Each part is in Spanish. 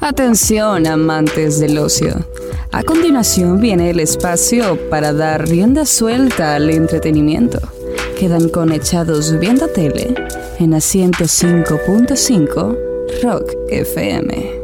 Atención, amantes del ocio. A continuación viene el espacio para dar rienda suelta al entretenimiento. Quedan conectados viendo tele en asiento 5.5 Rock FM.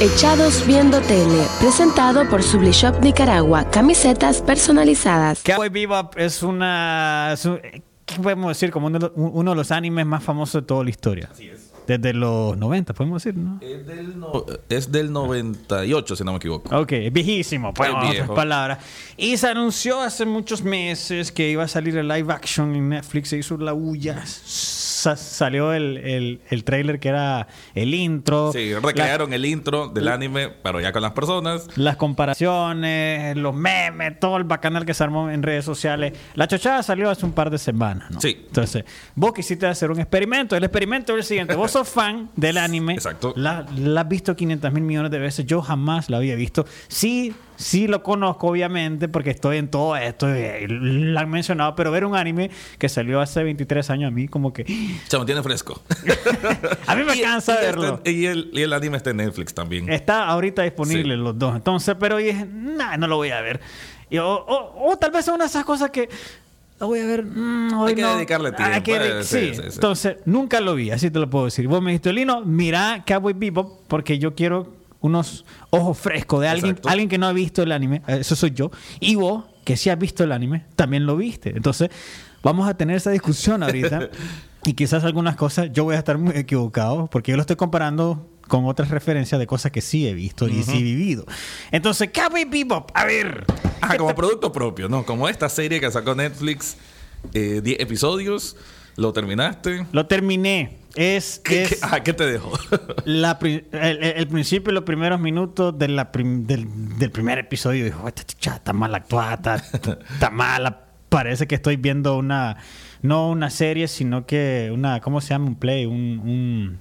Echados Viendo Tele, presentado por Sublishop Nicaragua, camisetas personalizadas. Cowboy Bebop es una... es un- ¿Qué podemos decir? Como uno, de los- uno de los animes más famosos de toda la historia. Así es. Desde los 90, podemos decir, ¿no? Es del, no- es del 98, si no me equivoco. Ok, viejísimo, pues, otras palabras. Y se anunció hace muchos meses que iba a salir el live action en Netflix, se hizo la bulla. Sa- salió el, el, el trailer que era el intro. Sí, la- recrearon el intro del anime, pero ya con las personas. las comparaciones, los memes, todo el bacanal que se armó en redes sociales. La chochada salió hace un par de semanas, ¿no? Sí. Entonces, vos quisiste hacer un experimento. El experimento es el siguiente. Vos sos fan del anime. Exacto. La, la has visto 500 mil millones de veces. Yo jamás la había visto. Sí, sí lo conozco, obviamente, porque estoy en todo esto. y Lo han mencionado. Pero ver un anime que salió hace 23 años a mí como que... Se mantiene fresco. A mí me Y- cansa y verlo. este- y, el, y el anime está en Netflix también. Está ahorita disponible Sí. los dos. Entonces, pero dije, nah, no lo voy a ver. Y, o, o- o tal vez son una de esas cosas que lo voy a ver. mm, hoy Hay que no. dedicarle tiempo, que de- eh, sí. sí, sí, sí. Entonces, nunca lo vi, así te lo puedo decir. Vos me dijiste, Lino, mira Cowboy Bebop porque yo quiero unos ojos frescos de alguien, Exacto. alguien que no ha visto el anime. Eh, Eso soy yo. Y vos, que sí has visto el anime, también lo viste. Entonces, vamos a tener esa discusión ahorita. y quizás algunas cosas yo voy a estar muy equivocado porque yo lo estoy comparando con otras referencias de cosas que sí he visto y sí he vivido. Entonces, Cowboy Bebop, a ver. Ajá, como producto propio, ¿no? Como esta serie que sacó Netflix, eh, 10 episodios, lo terminaste. Lo terminé. Es, ¿Qué, es qué- ajá, ¿qué te dejó? la el, principio, los primeros minutos de la prim- del, del primer episodio. Dijo, está mal actuada, está, está mala. Parece que estoy viendo una, no una serie, sino que una, ¿cómo se llama? Un play, un... un-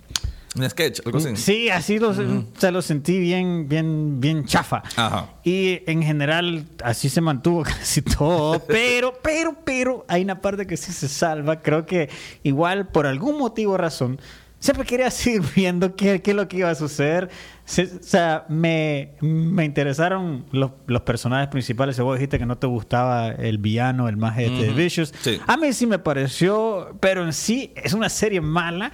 Un sketch, algo así. Sí, así lo, se lo sentí bien, bien, bien chafa. Ajá. Y en general así se mantuvo casi todo. Pero, pero, pero hay una parte que sí se salva. Creo que igual por algún motivo o razón siempre quería seguir viendo qué, qué es lo que iba a suceder. Se- o sea, me, me interesaron los, los personajes principales. Vos dijiste que no te gustaba el villano, el más este de Vicious. Sí. A mí sí me pareció, pero en sí es una serie mala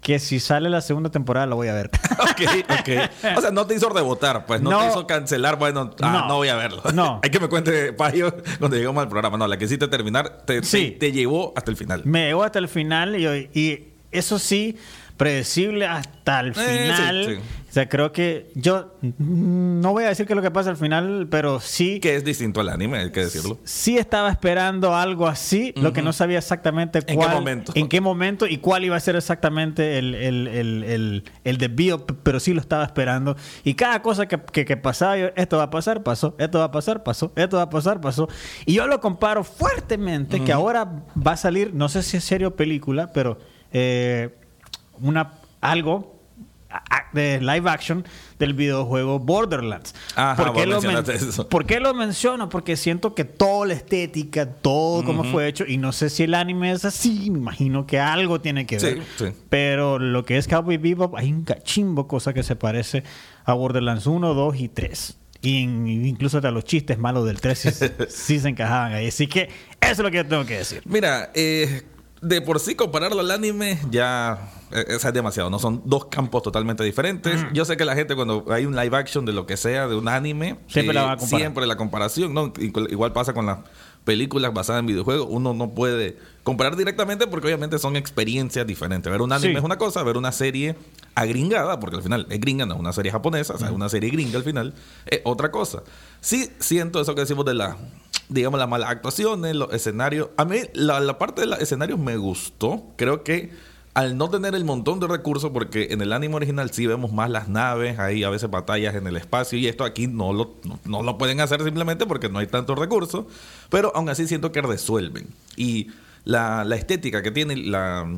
que si sale la segunda temporada la voy a ver. ok, ok. O sea, no te hizo rebotar, pues no, No. te hizo cancelar, bueno, ah, No. no, voy a verlo. No. Hay que me cuente Payo cuando lleguemos al programa. No, la que hiciste terminar te, Sí. te, te llevó hasta el final. Me llegó hasta el final y, y eso sí, predecible hasta el sí, final. sí. O sea, creo que yo mm, no voy a decir qué es lo que pasa al final, pero sí Que es distinto al anime, hay que decirlo. sí estaba esperando algo así, lo que no sabía exactamente ¿En qué cuál, momento? en qué momento y cuál iba a ser exactamente el, el, el, el, desvío, pero sí lo estaba esperando. Y cada cosa que, que, que pasaba, yo, esto va a pasar, pasó, esto va a pasar, pasó, esto va a pasar, pasó. Y yo lo comparo fuertemente, que ahora va a salir, no sé si es serio o película, pero eh, una, algo de live action del videojuego Borderlands. Ajá, ¿Por qué lo eso. ¿Por qué lo menciono? Porque siento que toda la estética, todo como fue hecho, y no sé si el anime es así, me imagino que algo tiene que ver. Sí, sí. Pero lo que es Cowboy Bebop, hay un cachimbo cosa que se parece a Borderlands 1, 2 y 3. Y incluso hasta los chistes malos del 3 sí, sí se encajaban ahí. Así que eso es lo que yo tengo que decir. Mira, eh, de por sí compararlo al anime ya o sea, es demasiado, ¿no? Son dos campos totalmente diferentes. Yo sé que la gente cuando hay un live action de lo que sea, de un anime, Siempre la va a comparar. Siempre la comparación, ¿no? Igual igual pasa con las películas basadas en videojuegos. Uno no puede comparar directamente porque obviamente son experiencias diferentes. Ver un anime Sí. es una cosa, ver una serie agringada, porque al final es gringa, no es una serie japonesa, o sea, es una serie gringa al final, es otra cosa. Sí siento eso que decimos de la digamos, las malas actuaciones, los escenarios. A mí la, la parte de los escenarios me gustó. Creo que al no tener el montón de recursos, porque en el anime original sí vemos más las naves, hay a veces batallas en el espacio, y esto aquí no lo, no, lo pueden hacer simplemente porque no hay tantos recursos, pero aún así siento que resuelven. Y la, la estética que tiene la...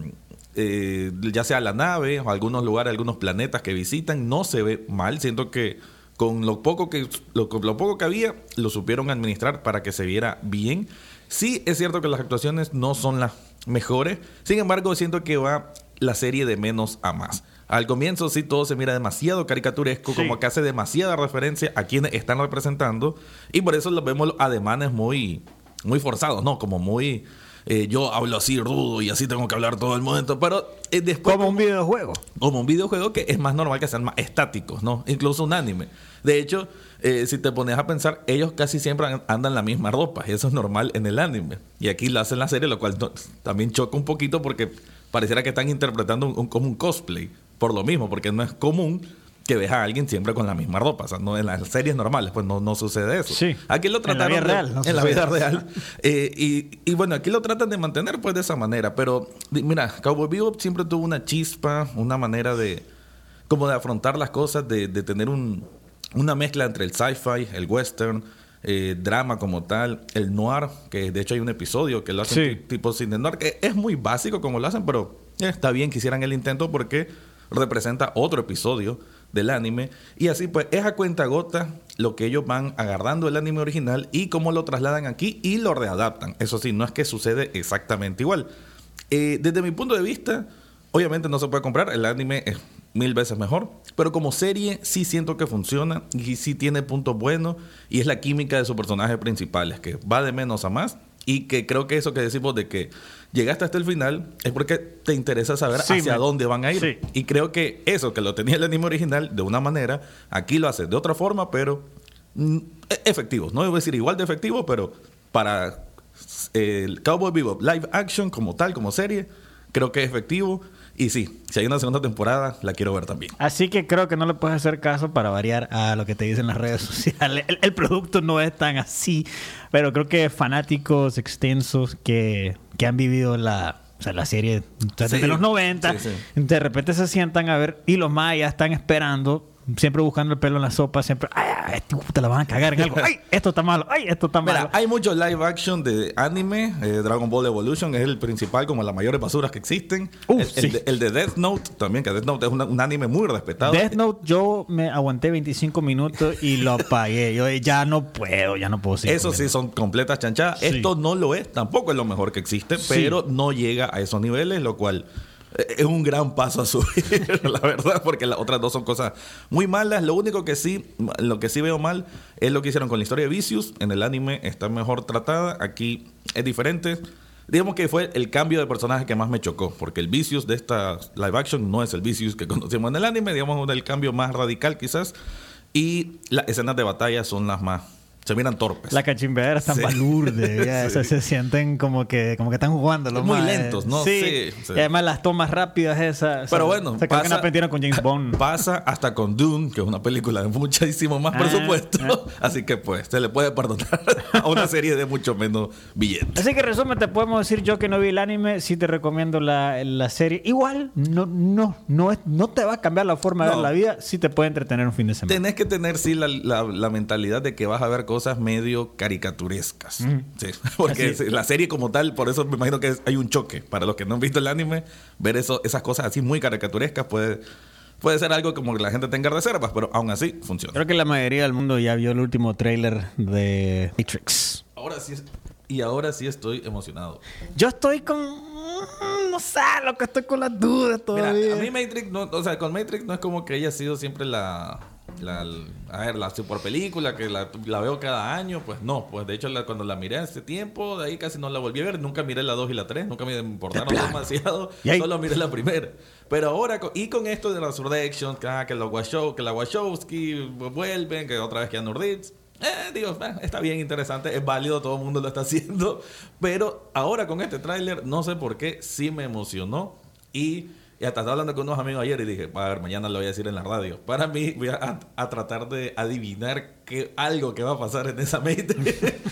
eh, ya sea la nave o algunos lugares, algunos planetas que visitan, no se ve mal. Siento que con lo poco que lo, lo poco que había lo supieron administrar para que se viera bien. Sí es cierto que las actuaciones no son las mejores, sin embargo siento que va la serie de menos a más. Al comienzo sí todo se mira demasiado caricaturesco, Sí. como que hace demasiada referencia a quienes están representando y por eso los vemos los ademanes muy, muy forzados, ¿no? Como muy... eh, yo hablo así rudo y así tengo que hablar todo el momento, pero eh, después... Como un videojuego. Como un videojuego que es más normal que sean más estáticos, ¿no? Incluso un anime. De hecho, eh, si te pones a pensar, ellos casi siempre an- andan la misma ropa. Y eso es normal en el anime. Y aquí lo hacen en la serie, lo cual no- también choca un poquito porque pareciera que están interpretando un, un- como un cosplay. Por lo mismo, porque no es común que veas a alguien siempre con la misma ropa. O sea, no, en las series normales, pues no, no sucede eso. Sí. Aquí lo En la trataron vida de- real, no en la vida real. Eh, y, y bueno, aquí lo tratan de mantener pues de esa manera. Pero mira, Cowboy Bebop siempre tuvo una chispa, una manera de como de afrontar las cosas, de, de tener un, una mezcla entre el sci-fi, el western, eh, drama como tal, el noir, que de hecho hay un episodio que lo hacen Sí. ti- tipo cine noir, que es muy básico como lo hacen, pero eh, está bien que hicieran el intento porque representa otro episodio del anime y así pues es a cuenta gota lo que ellos van agarrando el anime original y cómo lo trasladan aquí y lo readaptan. Eso sí, no es que sucede exactamente igual. Eh, desde mi punto de vista, obviamente no se puede comprar, el anime es mil veces mejor, pero como serie sí siento que funciona y sí tiene puntos buenos y es la química de sus personajes principales, que va de menos a más y que creo que eso que decimos de que llegaste hasta el final es porque te interesa saber Sí, hacia me- dónde van a ir. sí. Y creo que eso que lo tenía el anime original de una manera, aquí lo hace de otra forma, pero mm, e- efectivo. No debo decir igual de efectivo, pero para eh, el Cowboy Bebop live action como tal, como serie, creo que es efectivo. Y sí, si hay una segunda temporada, la quiero ver también. Así que creo que no le puedes hacer caso para variar a lo que te dicen las redes sociales. El, el producto no es tan así, pero creo que fanáticos extensos que, que han vivido la, o sea, la serie desde Sí, los 90, sí, sí. de repente se sientan a ver y los más ya están esperando. Siempre buscando el pelo en la sopa, siempre, ay, ay, este te la van a cagar en algo, ay, esto está malo, ay, esto está malo. Mira, hay mucho live action de anime. eh, Dragon Ball Evolution es el principal, como las mayores basuras que existen. Uf, el, el de, el de Death Note también, que Death Note es una- un anime muy respetado. Death Note, yo me aguanté 25 minutos y lo apagué. Yo ya no puedo, ya no puedo seguir. Eso sí son completas chanchadas. Sí. Esto no lo es, tampoco es lo mejor que existe, Sí. pero no llega a esos niveles, lo cual es un gran paso a subir, la verdad, porque las otras dos son cosas muy malas. Lo único que sí, lo que sí veo mal es lo que hicieron con la historia de Vicious. En el anime está mejor tratada, aquí es diferente. Digamos que fue el cambio de personaje que más me chocó, porque el Vicious de esta live action no es el Vicious que conocimos en el anime, digamos, el cambio más radical quizás. Y las escenas de batalla son las más... Se miran torpes. La cachimbeadera es tan Sí. balurde, ya, Sí. o sea, se sienten como que, como que están jugando los Muy maes. lentos, ¿no? Sí. Y además las tomas rápidas esas. o sea, Pero bueno, se creo que aprendieron con James Bond. Pasa hasta con Dune, que es una película de muchísimo más Ah, presupuesto. ah. Así que pues se le puede perdonar a una serie de mucho menos billetes. Así que resumen, te podemos decir yo que no vi el anime, sí te recomiendo la, la serie. Igual, no, no, no, es, no te va a cambiar la forma de ver la vida, sí te puede entretener un fin de semana. Tenés que tener, sí, la, la- la mentalidad de que vas a ver cosas medio caricaturescas. Sí, porque la serie como tal, por eso me imagino que es- hay un choque. Para los que no han visto el anime, ver eso, esas cosas así muy caricaturescas puede, puede ser algo como que la gente tenga reservas, pero aún así funciona. Creo que la mayoría del mundo ya vio el último tráiler de Matrix. Ahora sí, es- y ahora sí estoy emocionado. Yo estoy con... mm, No sé, lo que estoy con las dudas todavía. Mira, a mí Matrix, no, o sea, con Matrix no es como que haya sido siempre la, la, a ver, la super película que la, la veo cada año, pues no, pues de hecho la- cuando la miré hace tiempo, de ahí casi no la volví a ver, nunca miré la 2 y la 3, nunca me importaron demasiado, solo miré la primera. Pero ahora, y con esto de Resurrection, que, ah, que, los Washow, que la Wachowski vuelven, que otra vez quedan Reeves, eh, digo, eh, está bien interesante, es válido, todo el mundo lo está haciendo. Pero ahora con este tráiler, no sé por qué, sí me emocionó. Y, y hasta estaba hablando con unos amigos ayer y dije, a ver, mañana lo voy a decir en la radio. Para mí, voy a, a tratar de adivinar que, algo que va a pasar en esa mente.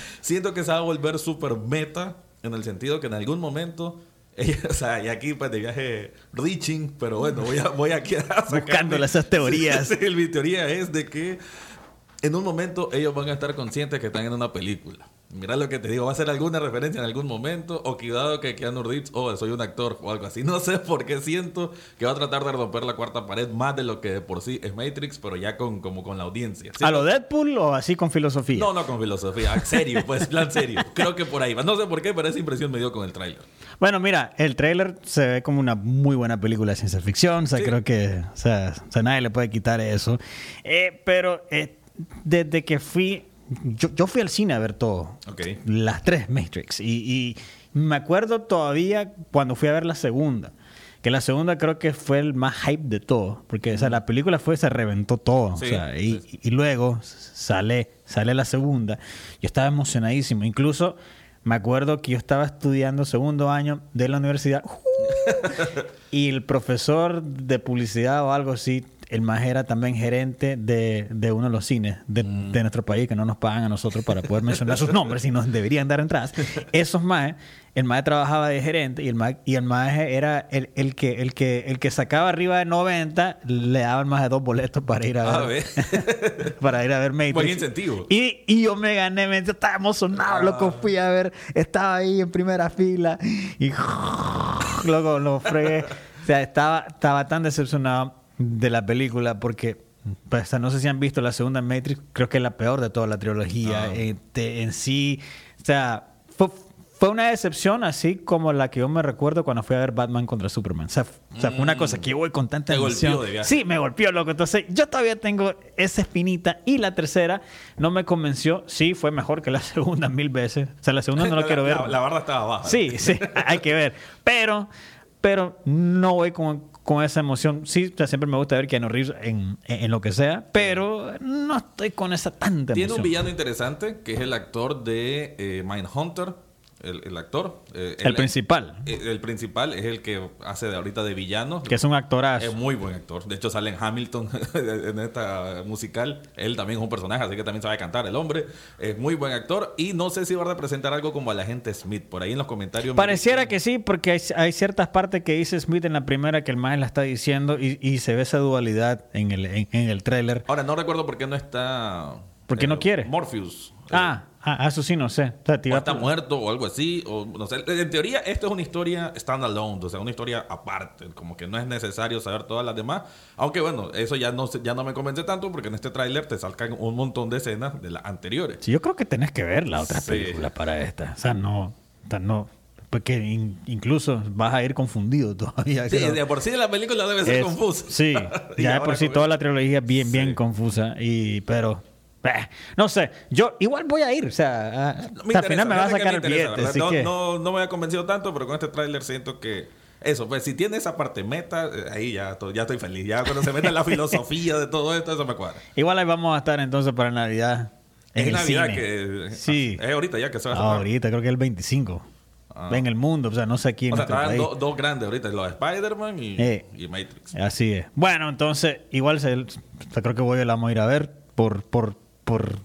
Siento que se va a volver súper meta, en el sentido que en algún momento... ella- o sea, y aquí pues de viaje reaching, pero bueno, voy, a, voy a mi- esas teorías. Sí, mi teoría es de que en un momento ellos van a estar conscientes que están en una película. Mira lo que te digo, va a ser alguna referencia en algún momento, o cuidado que Keanu Reeves, oh, soy un actor, o algo así. No sé por qué siento que va a tratar de romper la cuarta pared más de lo que de por sí es Matrix, pero ya con, como con la audiencia. ¿A lo Deadpool o así con filosofía? No, no con filosofía, en serio, pues, plan serio. Creo que por ahí va. No sé por qué, pero esa impresión me dio con el tráiler. Bueno, mira, el trailer se ve como una muy buena película de ciencia ficción. O sea, Sí. creo que o sea, o sea, nadie le puede quitar eso. Eh, pero eh, desde que fui, yo, yo fui al cine a ver todo. Ok. Las tres Matrix. Y, y me acuerdo todavía cuando fui a ver la segunda. Que la segunda creo que fue el más hype de todo. Porque o sea, la película fue, se reventó todo. Sí, o sea, y, sí. y luego sale, sale la segunda. Yo estaba emocionadísimo. Incluso me acuerdo que yo estaba estudiando segundo año de la universidad. y el profesor de publicidad o algo así, el más era también gerente de, de uno de los cines de, Mm. de nuestro país, que no nos pagan a nosotros para poder mencionar sus nombres y nos deberían dar entradas. Esos más, el más trabajaba de gerente y el más, y el más era el, el que, el, que, el que sacaba arriba de 90, le daban más de dos boletos para ir a A ver, ver. para ir a ver Matrix. Buen incentivo. Y, y yo me gané, me estaba emocionado, Ah. loco, fui a ver, estaba ahí en primera fila y loco, lo fregué. O sea, estaba, estaba tan decepcionado de la película porque, pues, no sé si han visto la segunda Matrix, creo que es la peor de toda la trilogía. Ah. Eh, te- en sí, o sea, fue, fue una decepción así como la que yo me recuerdo cuando fui a ver Batman contra Superman. O sea, f- o sea, fue una cosa que yo voy con tanta emoción. golpeó de viaje. Sí, me golpeó, loco. Entonces, yo todavía tengo esa espinita. Y la tercera no me convenció. Sí, fue mejor que la segunda mil veces. O sea, la segunda no la quiero ver. La, la barra estaba baja. Sí, sí, hay que ver. Pero, pero no voy con, con esa emoción. Sí, siempre me gusta ver Keanu Reeves en, en, en lo que sea, pero no estoy con esa tanta Tiene emoción. un villano interesante que es el actor de eh, Mindhunter. El, el actor. eh, El principal. eh, El, principal es el que hace de ahorita de villano. Que es un actorazo. Es muy buen actor. De hecho, sale en Hamilton, en esta musical. Él también es un personaje, así que también sabe cantar el hombre. Es muy buen actor. Y no sé si va a representar algo como a la gente Smith. Por ahí en los comentarios. me Pareciera que sí, porque hay, hay ciertas partes que dice Smith en la primera que el man la está diciendo y, y se ve esa dualidad en el, en, en el tráiler. Ahora, no recuerdo por qué no está. ¿Por qué no quiere? Morpheus. Ah, ah, eso sí, no sé. O sea, O está muerto o algo así. O no sé. En teoría, esto es una historia standalone, o sea, una historia aparte. Como que no es necesario saber todas las demás. Aunque bueno, eso ya no, ya no me convence tanto porque en este tráiler te salgan un montón de escenas de las anteriores. Sí, yo creo que tenés que ver la otra Sí. película para esta. O sea, no, no, porque in- incluso vas a ir confundido todavía. Sí, creo. de por sí la película debe ser Es- confusa. Sí, ya de por sí toda la trilogía es bien, bien Sí. confusa. Y, pero, no sé, yo igual voy a ir. O sea, a- Me o sea, al final me va a sacar el interesa, billete. Así no, que, no, no me ha convencido tanto, pero con este tráiler siento que eso, pues si tiene esa parte meta, eh, ahí ya, ya estoy feliz. Ya cuando se mete en la filosofía de todo esto, eso me cuadra. igual ahí vamos a estar entonces para Navidad. En Es el Navidad cine. que... Sí. Es ahorita ya que se va a Ah, ahorita creo que es el 25. Ah. En el mundo, o sea, no sé aquí en O sea, país. dos grandes ahorita, los de Spider-Man y, Eh. y Matrix. Así es. Bueno, entonces, igual se, o sea, creo que voy a la vamos a ir a ver por, por, por,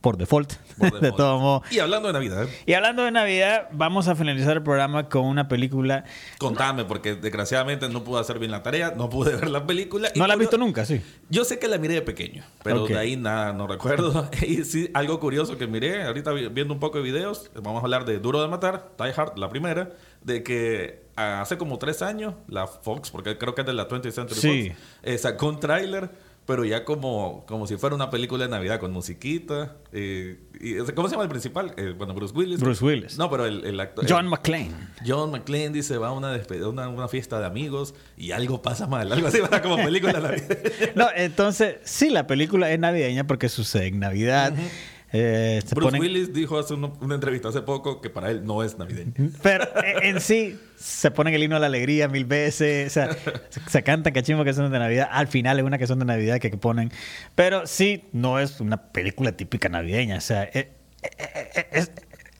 por default. Por de todo modo. Y hablando de Navidad, Y hablando de Navidad, vamos a finalizar el programa con una película. contame, porque desgraciadamente no pude hacer bien la tarea, no pude ver la película. y No la has visto nunca, sí. Yo sé que la miré de pequeño, pero Ok. de ahí nada, no recuerdo. y sí, algo curioso que miré, ahorita vi- viendo un poco de videos, vamos a hablar de Duro de Matar, Die Hard, la primera, de que hace como tres años la Fox, porque creo que es de la 20th Century Sí. Fox, eh, sacó un tráiler, pero ya como, como si fuera una película de Navidad con musiquita. eh, y, ¿Cómo se llama el principal? Eh, bueno, Bruce Willis. Bruce Willis. No, pero el, el actor... John McClane. John McClane dice va a una, una, una fiesta de amigos y algo pasa mal. Algo así, ¿verdad? como película de Navidad. No, entonces, sí, la película es navideña porque sucede en Navidad. Eh, Bruce ponen- Willis dijo hace uno- una entrevista hace poco que para él no es navideño. Pero eh, en sí, se ponen el himno a la alegría mil veces. O sea, se, cantan cachimbo que son de Navidad. Al final es una que son de Navidad que, que ponen. Pero sí, no es una película típica navideña. O sea, eh, es,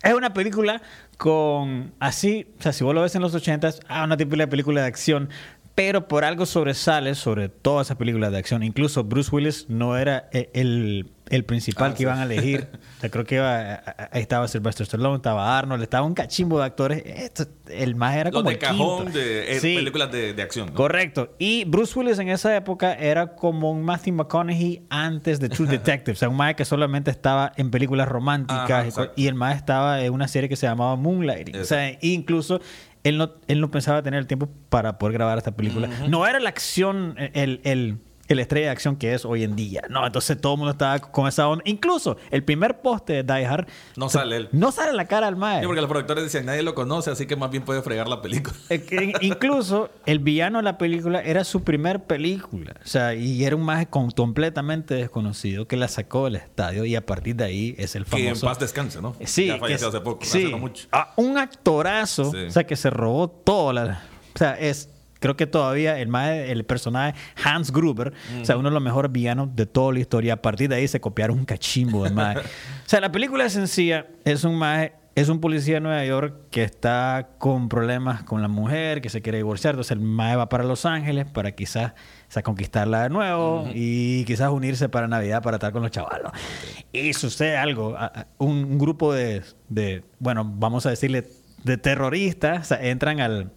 es una película con así. O sea, si vos lo ves en los ochentas, ah, una típica película de acción. Pero por algo sobresale sobre todas esas películas de acción. Incluso Bruce Willis no era el, el principal Ah, que sí. iban a elegir. O sea, creo que iba, ahí estaba Sylvester Stallone, estaba Arnold, estaba un cachimbo de actores. Esto- el más era Los como de el cajón quinto. de eh, Sí. películas de, de acción. ¿no? Correcto. Y Bruce Willis en esa época era como un Matthew McConaughey antes de True Detective. o sea, un mae que solamente estaba en películas románticas. Ajá, y el mae estaba en una serie que se llamaba Moonlighting. O sea, incluso él no, él no pensaba tener el tiempo para poder grabar esta película. No era la acción, el, el, el estrella de acción que es hoy en día. No, entonces todo el mundo estaba con esa onda. Incluso el primer poste de Die Hard No sale él. no sale la cara del mae. Sí, porque los productores decían, nadie lo conoce, así que más bien puede fregar la película. Incluso el villano de la película era su primer película. O sea, y era un maje completamente desconocido que la sacó del estadio y a partir de ahí es el Que en famoso. paz descanse, ¿no? Sí, Ya falleció hace poco, sí. hace no mucho. Ah, un actorazo, Sí. o sea, que se robó toda la. O sea, es. Creo que todavía el, el personaje Hans Gruber, o sea, uno de los mejores villanos de toda la historia. A partir de ahí se copiaron un cachimbo de maje. o sea, la película es sencilla. Es un maje, es un policía de Nueva York que está con problemas con la mujer, que se quiere divorciar. Entonces el maje va para Los Ángeles para quizás o sea, conquistarla de nuevo y quizás unirse para Navidad para estar con los chavalos. Y sucede algo. Un, un grupo de, de, bueno, vamos a decirle, de terroristas o sea, entran al,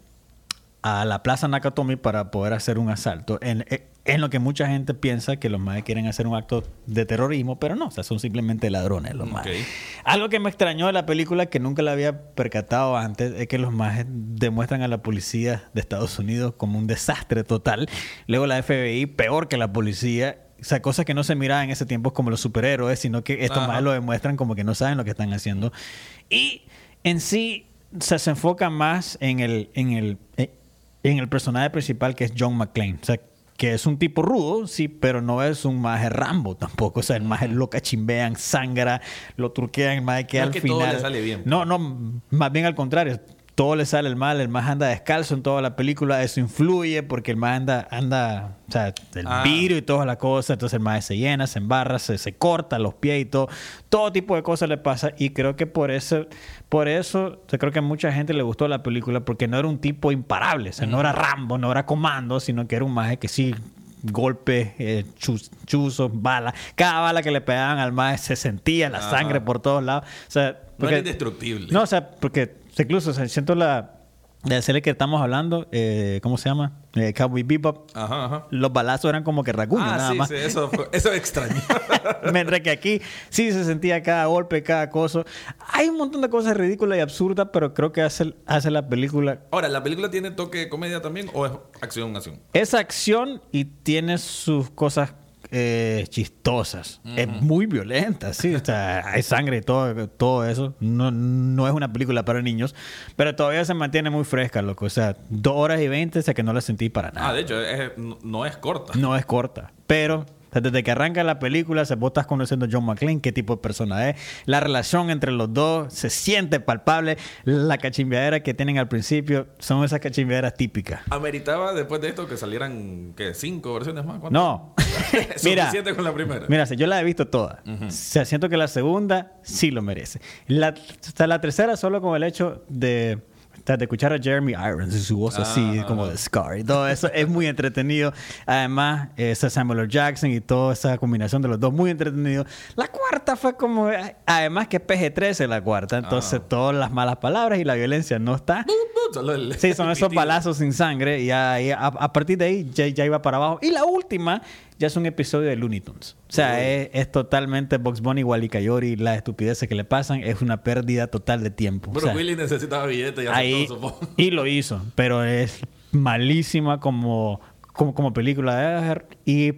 a la Plaza Nakatomi para poder hacer un asalto. En, en lo que mucha gente piensa que los maes quieren hacer un acto de terrorismo, pero no, o sea, son simplemente ladrones los maes. Ok. Algo que me extrañó de la película que nunca la había percatado antes es que los maes demuestran a la policía de Estados Unidos como un desastre total. Luego la FBI peor que la policía. O sea, cosas que no se miraban en ese tiempo como los superhéroes, sino que estos maes lo demuestran como que no saben lo que están haciendo. Y en sí o sea, se enfoca más en el, en el, eh, en el personaje principal que es John McClane. O sea, que es un tipo rudo, sí, pero no es un maje Rambo tampoco. O sea, el maje lo cachimbean, sangra, lo truquean, el maje que No al que final... todo le sale bien. No, no, más bien al contrario. Todo le sale el mal, el más anda descalzo en toda la película, eso influye porque el más anda, anda, o sea, el Ah. vidrio y toda la cosa, entonces el más se llena, se embarra, se, se corta los pies y todo, todo tipo de cosas le pasa y creo que por eso, por eso, o sea, creo que a mucha gente le gustó la película porque no era un tipo imparable, o sea, no era Rambo, no era Comando, sino que era un maje que sí golpes, eh, chuzos, balas. Cada bala que le pegaban al maje se sentía la sangre por todos lados. O sea, No era indestructible. no, o sea, porque incluso o sea, siento la de la serie que estamos hablando, eh, ¿cómo se llama? Eh, Cowboy Bebop. Ajá, ajá. Los balazos eran como que raguños, Ah, nada sí, más. sí, eso, fue- eso extraño. Mientras que aquí sí se sentía cada golpe, cada cosa. Hay un montón de cosas ridículas y absurdas, pero creo que hace, hace la película. Ahora, ¿la película tiene toque de comedia también o es acción, acción? Es acción y tiene sus cosas eh, chistosas. Es muy violenta, sí. O sea, hay sangre y todo, todo eso. No, no es una película para niños, pero todavía se mantiene muy fresca, loco. O sea, dos horas y veinte, o sea que no la sentí para nada. Ah, de hecho, es- no, es corta. No es corta, pero sea, desde que arranca la película, se vos estás conociendo a John McClane, qué tipo de persona es. La relación entre los dos se siente palpable. La cachimbeadera que tienen al principio son esas cachimbeaderas típicas. ¿Ameritaba después de esto que salieran, ¿qué? ¿Cinco versiones más? ¿Cuánto? No. Mira, con la primera. Mira, yo la he visto toda. O sea, siento que la segunda sí lo merece. La, sea, la tercera solo con el hecho de, de escuchar a Jeremy Irons y su voz así Ah. como de Scar y todo eso es muy entretenido. Además, está Samuel L. Jackson y toda esa combinación de los dos muy entretenido. La cuarta fue como, además que es PG-13 la cuarta, entonces Ah. todas las malas palabras y la violencia no está. Sí, son esos balazos sin sangre y ahí, a, a partir de ahí ya, ya iba para abajo. Y la última ya es un episodio de Looney Tunes. O sea, es, es totalmente Box Bunny, Wally Coyote, las estupideces que le pasan es una pérdida total de tiempo. O Pero sea, Willy necesitaba billete y ahí, supongo. y lo hizo, pero es malísima como, como, como película de y,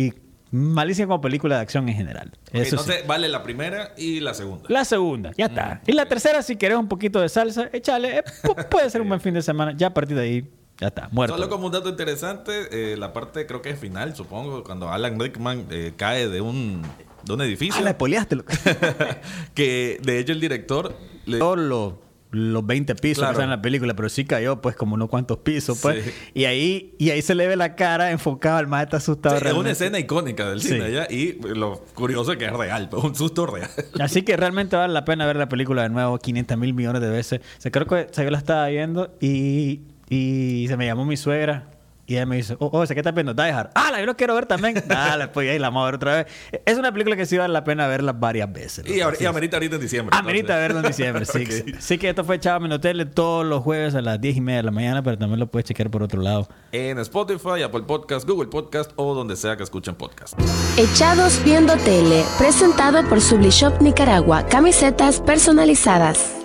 y malísima como película de acción en general. Ok, Eso sí. entonces, vale la primera y la segunda. La segunda, ya está. Y la tercera, si querés un poquito de salsa, échale. eh, pu- puede ser un buen fin de semana. Ya a partir de ahí, ya está, muerto. Solo como un dato interesante, eh, la parte creo que es final, supongo, cuando Alan Rickman eh, cae de un, de un edificio. Ah, la que de hecho el director le- Todos los, los 20 pisos Claro. que están en la película, pero sí cayó, pues, como unos cuantos pisos, pues. Sí. Y ahí y ahí se le ve la cara enfocada, el más está asustado. Sí, es una escena icónica del Sí. cine allá y lo curioso es que es real, pues, un susto real. Así que realmente vale la pena ver la película de nuevo 500 mil millones de veces. O sea, creo que yo la estaba viendo y, y se me llamó mi suegra Y ella me dice, oh, oh, ¿qué estás viendo? Die Hard. Ah, la yo lo quiero ver también. Dale, pues ahí la vamos a ver otra vez. Es una película que sí vale la pena verla varias veces. Y, amerita ahorita en diciembre. Amerita entonces. verlo en diciembre, sí. Ok. Sí que esto fue Chava Menotele todos los jueves a las 10 y media de la mañana, pero también lo puedes chequear por otro lado. En Spotify, Apple Podcast, Google Podcast o donde sea que escuchen podcast. Echados Viendo Tele, presentado por Sublishop Nicaragua, camisetas personalizadas.